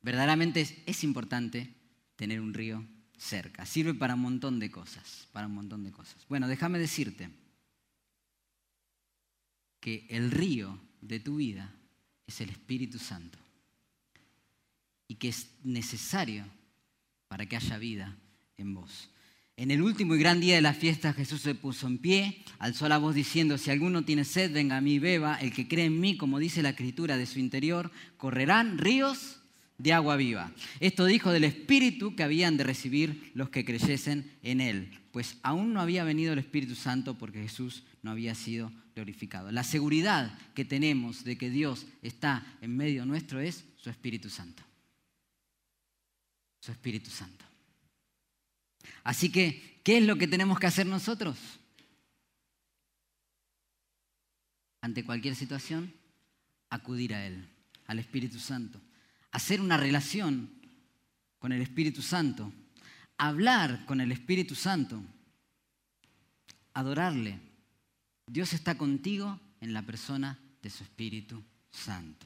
Verdaderamente es, importante tener un río cerca. Sirve para un montón de cosas, para un montón de cosas. Bueno, déjame decirte que el río de tu vida es el Espíritu Santo y que es necesario para que haya vida en vos. En el último y gran día de la fiesta Jesús se puso en pie, alzó la voz diciendo, si alguno tiene sed, venga a mí, beba, el que cree en mí, como dice la escritura de su interior, correrán ríos de agua viva. Esto dijo del Espíritu que habían de recibir los que creyesen en Él, pues aún no había venido el Espíritu Santo porque Jesús no había sido glorificado. La seguridad que tenemos de que Dios está en medio nuestro es su Espíritu Santo. Su Espíritu Santo. Así que, ¿qué es lo que tenemos que hacer nosotros? Ante cualquier situación, acudir a Él, al Espíritu Santo. Hacer una relación con el Espíritu Santo. Hablar con el Espíritu Santo. Adorarle. Dios está contigo en la persona de su Espíritu Santo.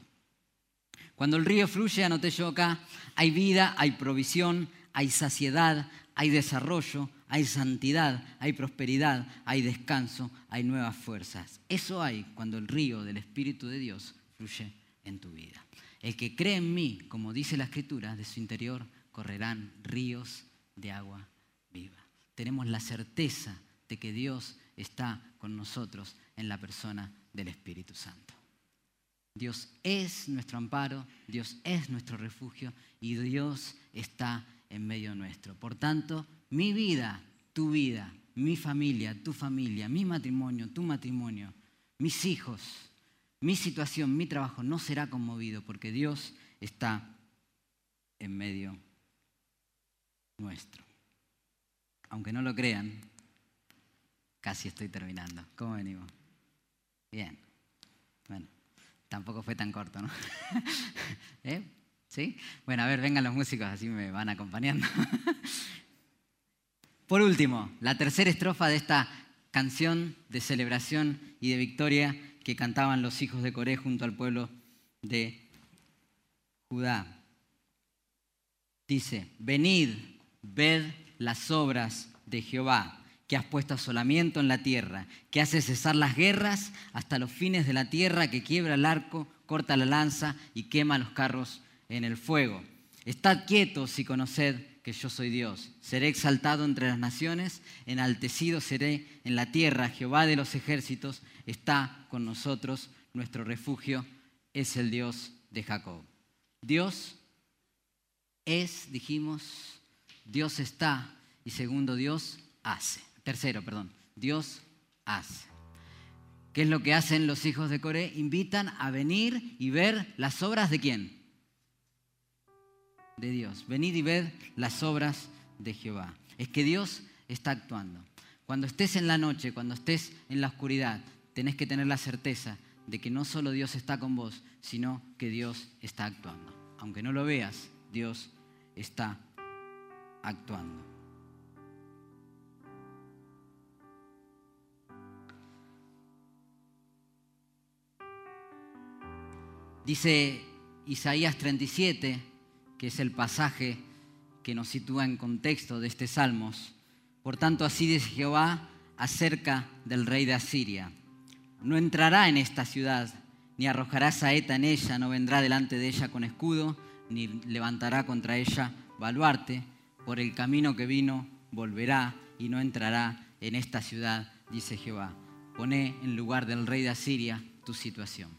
Cuando el río fluye, anoté yo acá, hay vida, hay provisión, hay saciedad, hay desarrollo, hay santidad, hay prosperidad, hay descanso, hay nuevas fuerzas. Eso hay cuando el río del Espíritu de Dios fluye en tu vida. El que cree en mí, como dice la Escritura, de su interior correrán ríos de agua viva. Tenemos la certeza de que Dios está con nosotros en la persona del Espíritu Santo. Dios es nuestro amparo, Dios es nuestro refugio y Dios está en medio nuestro. Por tanto, mi vida, tu vida, mi familia, tu familia, mi matrimonio, tu matrimonio, mis hijos, mi situación, mi trabajo no será conmovido porque Dios está en medio nuestro. Aunque no lo crean, casi estoy terminando. ¿Cómo venimos? Bien. Bueno, tampoco fue tan corto, ¿no? ¿Eh? Bueno, a ver, vengan los músicos, así me van acompañando. Por último, la tercera estrofa de esta canción de celebración y de victoria que cantaban los hijos de Coré junto al pueblo de Judá. Dice, venid, ved las obras de Jehová, que has puesto asolamiento en la tierra, que hace cesar las guerras hasta los fines de la tierra, que quiebra el arco, corta la lanza y quema los carros en el fuego. Estad quietos y conoced que yo soy Dios. Seré exaltado entre las naciones, enaltecido seré en la tierra. Jehová de los ejércitos está con nosotros. Nuestro refugio es el Dios de Jacob. Dios es, dijimos, Dios está y segundo, Dios hace. Tercero, perdón, Dios hace. ¿Qué es lo que hacen los hijos de Coré? Invitan a venir y ver las obras de quién? De Dios. Venid y ved las obras de Jehová. Es que Dios está actuando. Cuando estés en la noche, cuando estés en la oscuridad, tenés que tener la certeza de que no solo Dios está con vos, sino que Dios está actuando. Aunque no lo veas, Dios está actuando. Dice Isaías 37, que es el pasaje que nos sitúa en contexto de este Salmos. Por tanto, así dice Jehová acerca del rey de Asiria. No entrará en esta ciudad, ni arrojará saeta en ella, no vendrá delante de ella con escudo, ni levantará contra ella baluarte. Por el camino que vino volverá y no entrará en esta ciudad, dice Jehová. Poné en lugar del rey de Asiria tu situación.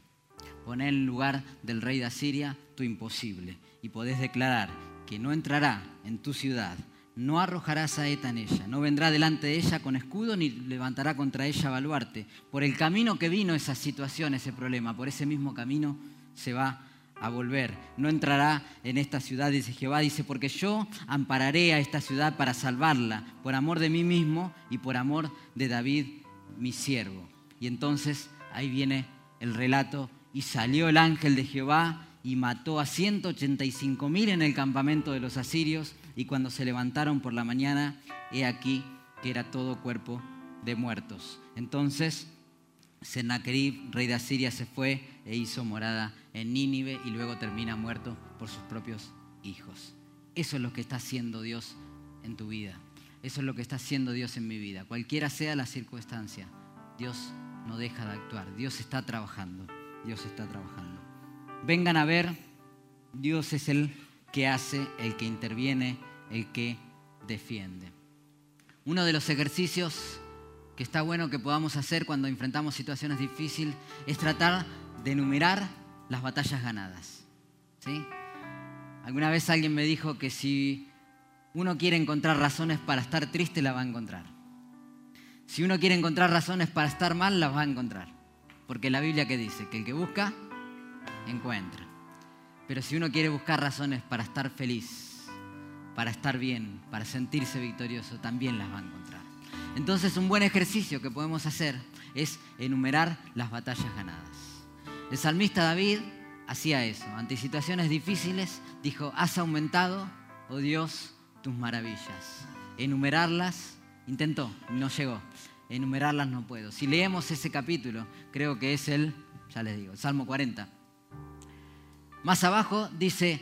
Poné en lugar del rey de Asiria tu imposible y podés declarar que no entrará en tu ciudad, no arrojará saeta en ella, no vendrá delante de ella con escudo ni levantará contra ella baluarte. Por el camino que vino esa situación, ese problema, por ese mismo camino se va a volver. No entrará en esta ciudad, dice Jehová, dice, porque yo ampararé a esta ciudad para salvarla, por amor de mí mismo y por amor de David, mi siervo. Y entonces ahí viene el relato, y salió el ángel de Jehová y mató a 185 mil en el campamento de los asirios y cuando se levantaron por la mañana, he aquí que era todo cuerpo de muertos. Entonces Sennacherib, rey de Asiria, se fue e hizo morada en Nínive y luego termina muerto por sus propios hijos. Eso es lo que está haciendo Dios en tu vida. Eso es lo que está haciendo Dios en mi vida. Cualquiera sea la circunstancia, Dios no deja de actuar. Dios está trabajando. Dios está trabajando. Vengan a ver, Dios es el que hace, el que interviene, el que defiende. Uno de los ejercicios que está bueno que podamos hacer cuando enfrentamos situaciones difíciles es tratar de enumerar las batallas ganadas. ¿sí? Alguna vez alguien me dijo que si uno quiere encontrar razones para estar triste, la va a encontrar. Si uno quiere encontrar razones para estar mal, las va a encontrar. Porque la Biblia que dice que el que busca, encuentra. Pero si uno quiere buscar razones para estar feliz, para estar bien, para sentirse victorioso, también las va a encontrar. Entonces un buen ejercicio que podemos hacer es enumerar las batallas ganadas. El salmista David hacía eso. Ante situaciones difíciles dijo, has aumentado, oh Dios, tus maravillas. Enumerarlas, intentó, no llegó. Enumerarlas no puedo. Si leemos ese capítulo, creo que es el, ya les digo, el Salmo 40. Más abajo dice,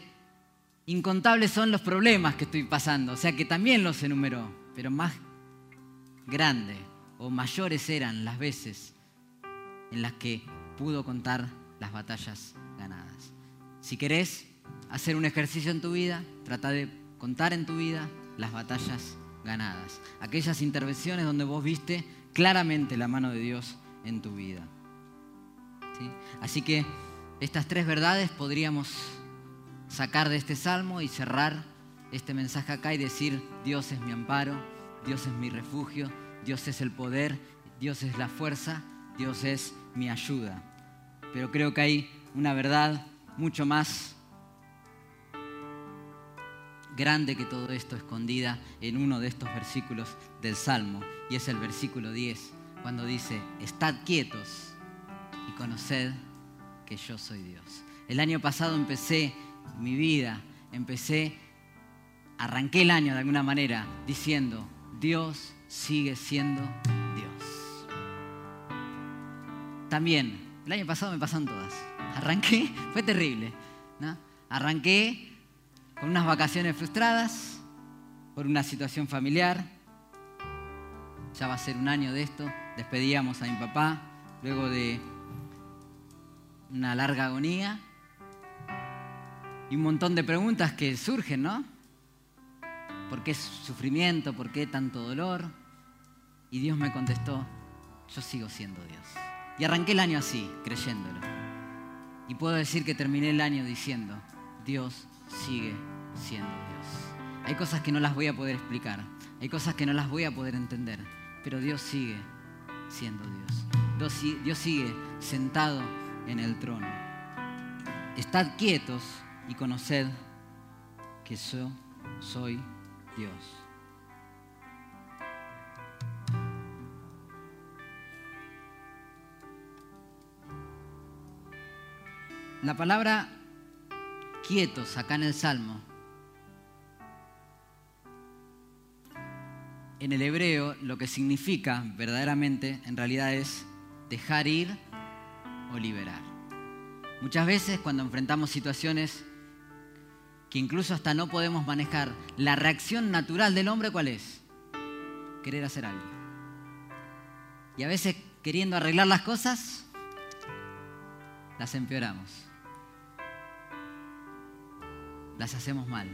incontables son los problemas que estoy pasando, o sea que también los enumeró, pero más grande o mayores eran las veces en las que pudo contar las batallas ganadas. Si querés hacer un ejercicio en tu vida, trata de contar en tu vida las batallas ganadas, aquellas intervenciones donde vos viste claramente la mano de Dios en tu vida. Así que estas tres verdades podríamos sacar de este salmo y cerrar este mensaje acá y decir, Dios es mi amparo, Dios es mi refugio, Dios es el poder, Dios es la fuerza, Dios es mi ayuda. Pero creo que hay una verdad mucho más grande que todo esto escondida en uno de estos versículos del Salmo, y es el versículo 10, cuando dice, estad quietos y conoced que yo soy Dios. El año pasado empecé mi vida, empecé, arranqué el año de alguna manera diciendo, Dios sigue siendo Dios. También, el año pasado me pasaron todas. Arranqué, fue terrible. Arranqué con unas vacaciones frustradas por una situación familiar. Ya va a ser un año de esto. Despedíamos a mi papá luego de una larga agonía y un montón de preguntas que surgen, ¿no? ¿Por qué sufrimiento? ¿Por qué tanto dolor? Y Dios me contestó, yo sigo siendo Dios. Y arranqué el año así, creyéndolo. Y puedo decir que terminé el año diciendo, Dios sigue siendo Dios. Hay cosas que no las voy a poder explicar, hay cosas que no las voy a poder entender, pero Dios sigue siendo Dios. Dios, sigue sentado en el trono. Estad quietos y conoced que yo soy Dios. La palabra quietos acá en el Salmo, en el hebreo lo que significa verdaderamente en realidad es dejar ir o liberar. Muchas veces cuando enfrentamos situaciones que incluso hasta no podemos manejar, la reacción natural del hombre cuál es? Querer hacer algo. Y a veces queriendo arreglar las cosas, las empeoramos. Las hacemos mal.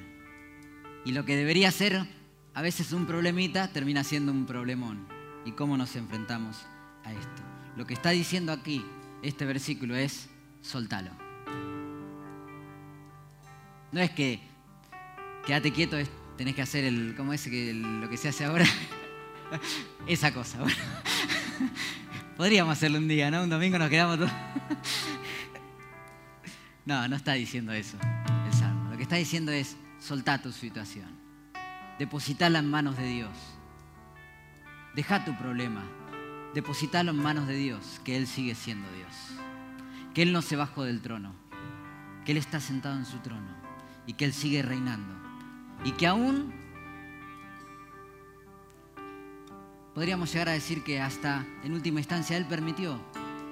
Y lo que debería ser a veces un problemita termina siendo un problemón. ¿Y cómo nos enfrentamos a esto? Lo que está diciendo aquí este versículo es, soltalo. No es que quédate quieto, tenés que hacer el, ¿cómo es que, lo que se hace ahora? Esa cosa. Podríamos hacerlo un día, ¿no? Un domingo nos quedamos todos. no, no está diciendo eso el Salmo. Lo que está diciendo es, soltá tu situación. Depositala en manos de Dios. Deja tu problema. Depositalo en manos de Dios, que Él sigue siendo Dios. Que Él no se bajó del trono que Él está sentado en su trono y que Él sigue reinando. Y que aún podríamos llegar a decir que hasta en última instancia Él permitió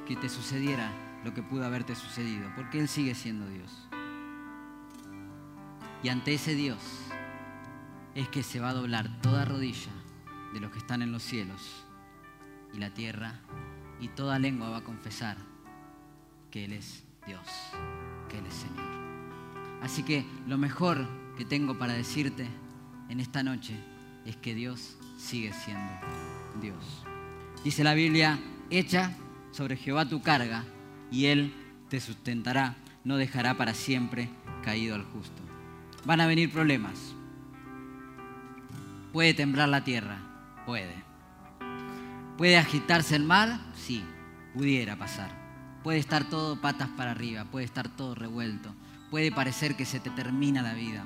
que te sucediera lo que pudo haberte sucedido, porque Él sigue siendo Dios. Y ante ese Dios es que se va a doblar toda rodilla de los que están en los cielos y la tierra, y toda lengua va a confesar que Él es Dios, que Él es Señor. Así que lo mejor que tengo para decirte en esta noche es que Dios sigue siendo Dios. Dice la Biblia, echa sobre Jehová tu carga y Él te sustentará, no dejará para siempre caído al justo. Van a venir problemas. ¿Puede temblar la tierra? Puede. ¿Puede agitarse el mar? Sí, pudiera pasar. Puede estar todo patas para arriba, puede estar todo revuelto, puede parecer que se te termina la vida.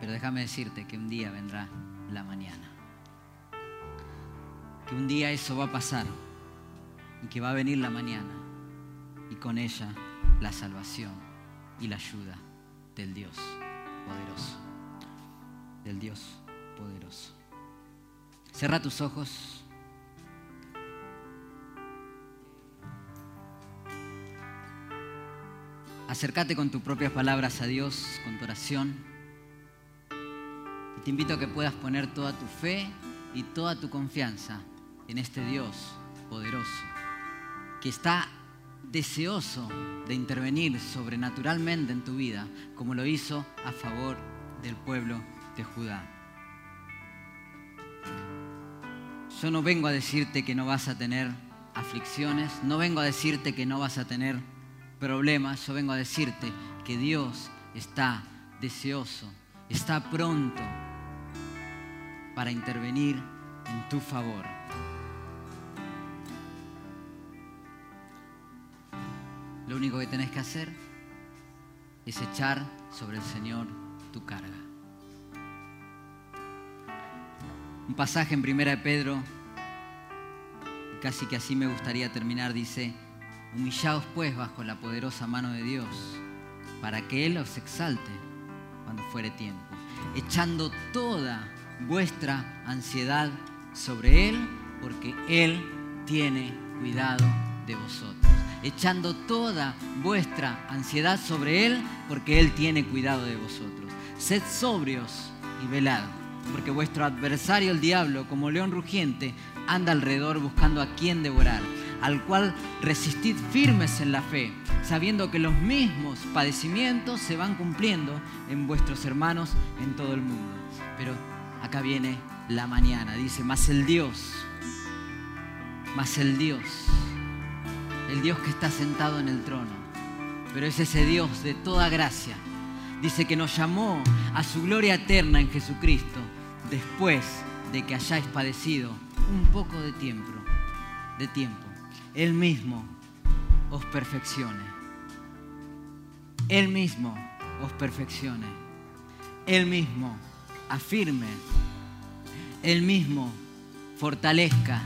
Pero déjame decirte que un día vendrá la mañana. Que un día eso va a pasar y que va a venir la mañana y con ella la salvación y la ayuda del Dios poderoso. Del Dios poderoso. Cerra tus ojos. Acércate con tus propias palabras a Dios, con tu oración. Te invito a que puedas poner toda tu fe y toda tu confianza en este Dios poderoso, que está deseoso de intervenir sobrenaturalmente en tu vida, como lo hizo a favor del pueblo de Judá. Yo no vengo a decirte que no vas a tener aflicciones, no vengo a decirte que no vas a tener problemas, yo vengo a decirte que Dios está deseoso, está pronto para intervenir en tu favor. Lo único que tenés que hacer es echar sobre el Señor tu carga. Un pasaje en Primera de Pedro, casi que así me gustaría terminar, dice, humillaos pues bajo la poderosa mano de Dios, para que Él os exalte cuando fuere tiempo, echando toda vuestra ansiedad sobre Él, porque Él tiene cuidado de vosotros echando toda vuestra ansiedad sobre Él, porque Él tiene cuidado de vosotros. Sed sobrios y velad, porque vuestro adversario el diablo, como león rugiente, anda alrededor buscando a quien devorar, al cual resistid firmes en la fe, sabiendo que los mismos padecimientos se van cumpliendo en vuestros hermanos en todo el mundo. Pero acá viene la mañana, dice, más el Dios, más el Dios el Dios que está sentado en el trono, pero es ese Dios de toda gracia. Dice que nos llamó a su gloria eterna en Jesucristo después de que hayáis padecido un poco de tiempo, de tiempo. Él mismo os perfeccione. Él mismo os perfeccione. Él mismo afirme. Él mismo fortalezca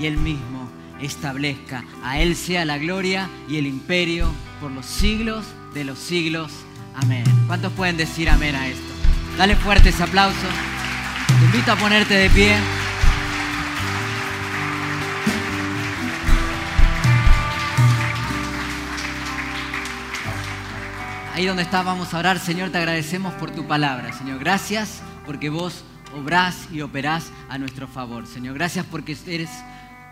y Él mismo establezca. A Él sea la gloria y el imperio por los siglos de los siglos. Amén. ¿Cuántos pueden decir amén a esto? Dale fuerte ese aplauso. Te invito a ponerte de pie. Ahí donde está, vamos a orar. Señor, te agradecemos por tu palabra. Señor, gracias porque vos obrás y operás a nuestro favor. Señor, gracias porque eres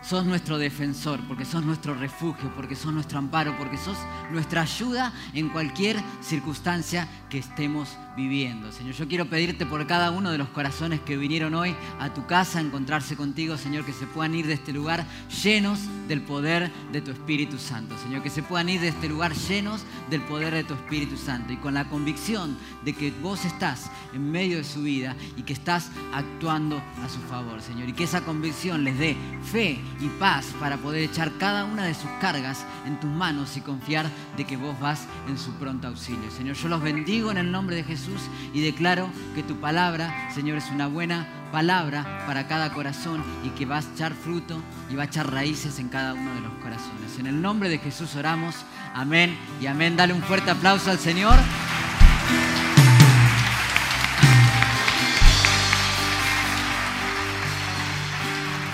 sos nuestro defensor, porque sos nuestro refugio, porque sos nuestro amparo, porque sos nuestra ayuda en cualquier circunstancia que estemos viviendo. Señor, yo quiero pedirte por cada uno de los corazones que vinieron hoy a tu casa a encontrarse contigo, Señor, que se puedan ir de este lugar llenos del poder de tu Espíritu Santo. Señor, que se puedan ir de este lugar llenos del poder de tu Espíritu Santo y con la convicción de que vos estás en medio de su vida y que estás actuando a su favor, Señor. Y que esa convicción les dé fe y paz para poder echar cada una de sus cargas en tus manos y confiar de que vos vas en su pronto auxilio. Señor, yo los bendigo en el nombre de Jesús y declaro que tu palabra, Señor, es una buena palabra para cada corazón y que va a echar fruto y va a echar raíces en cada uno de los corazones. En el nombre de Jesús oramos. Amén y amén. Dale un fuerte aplauso al Señor.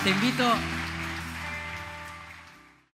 Te invito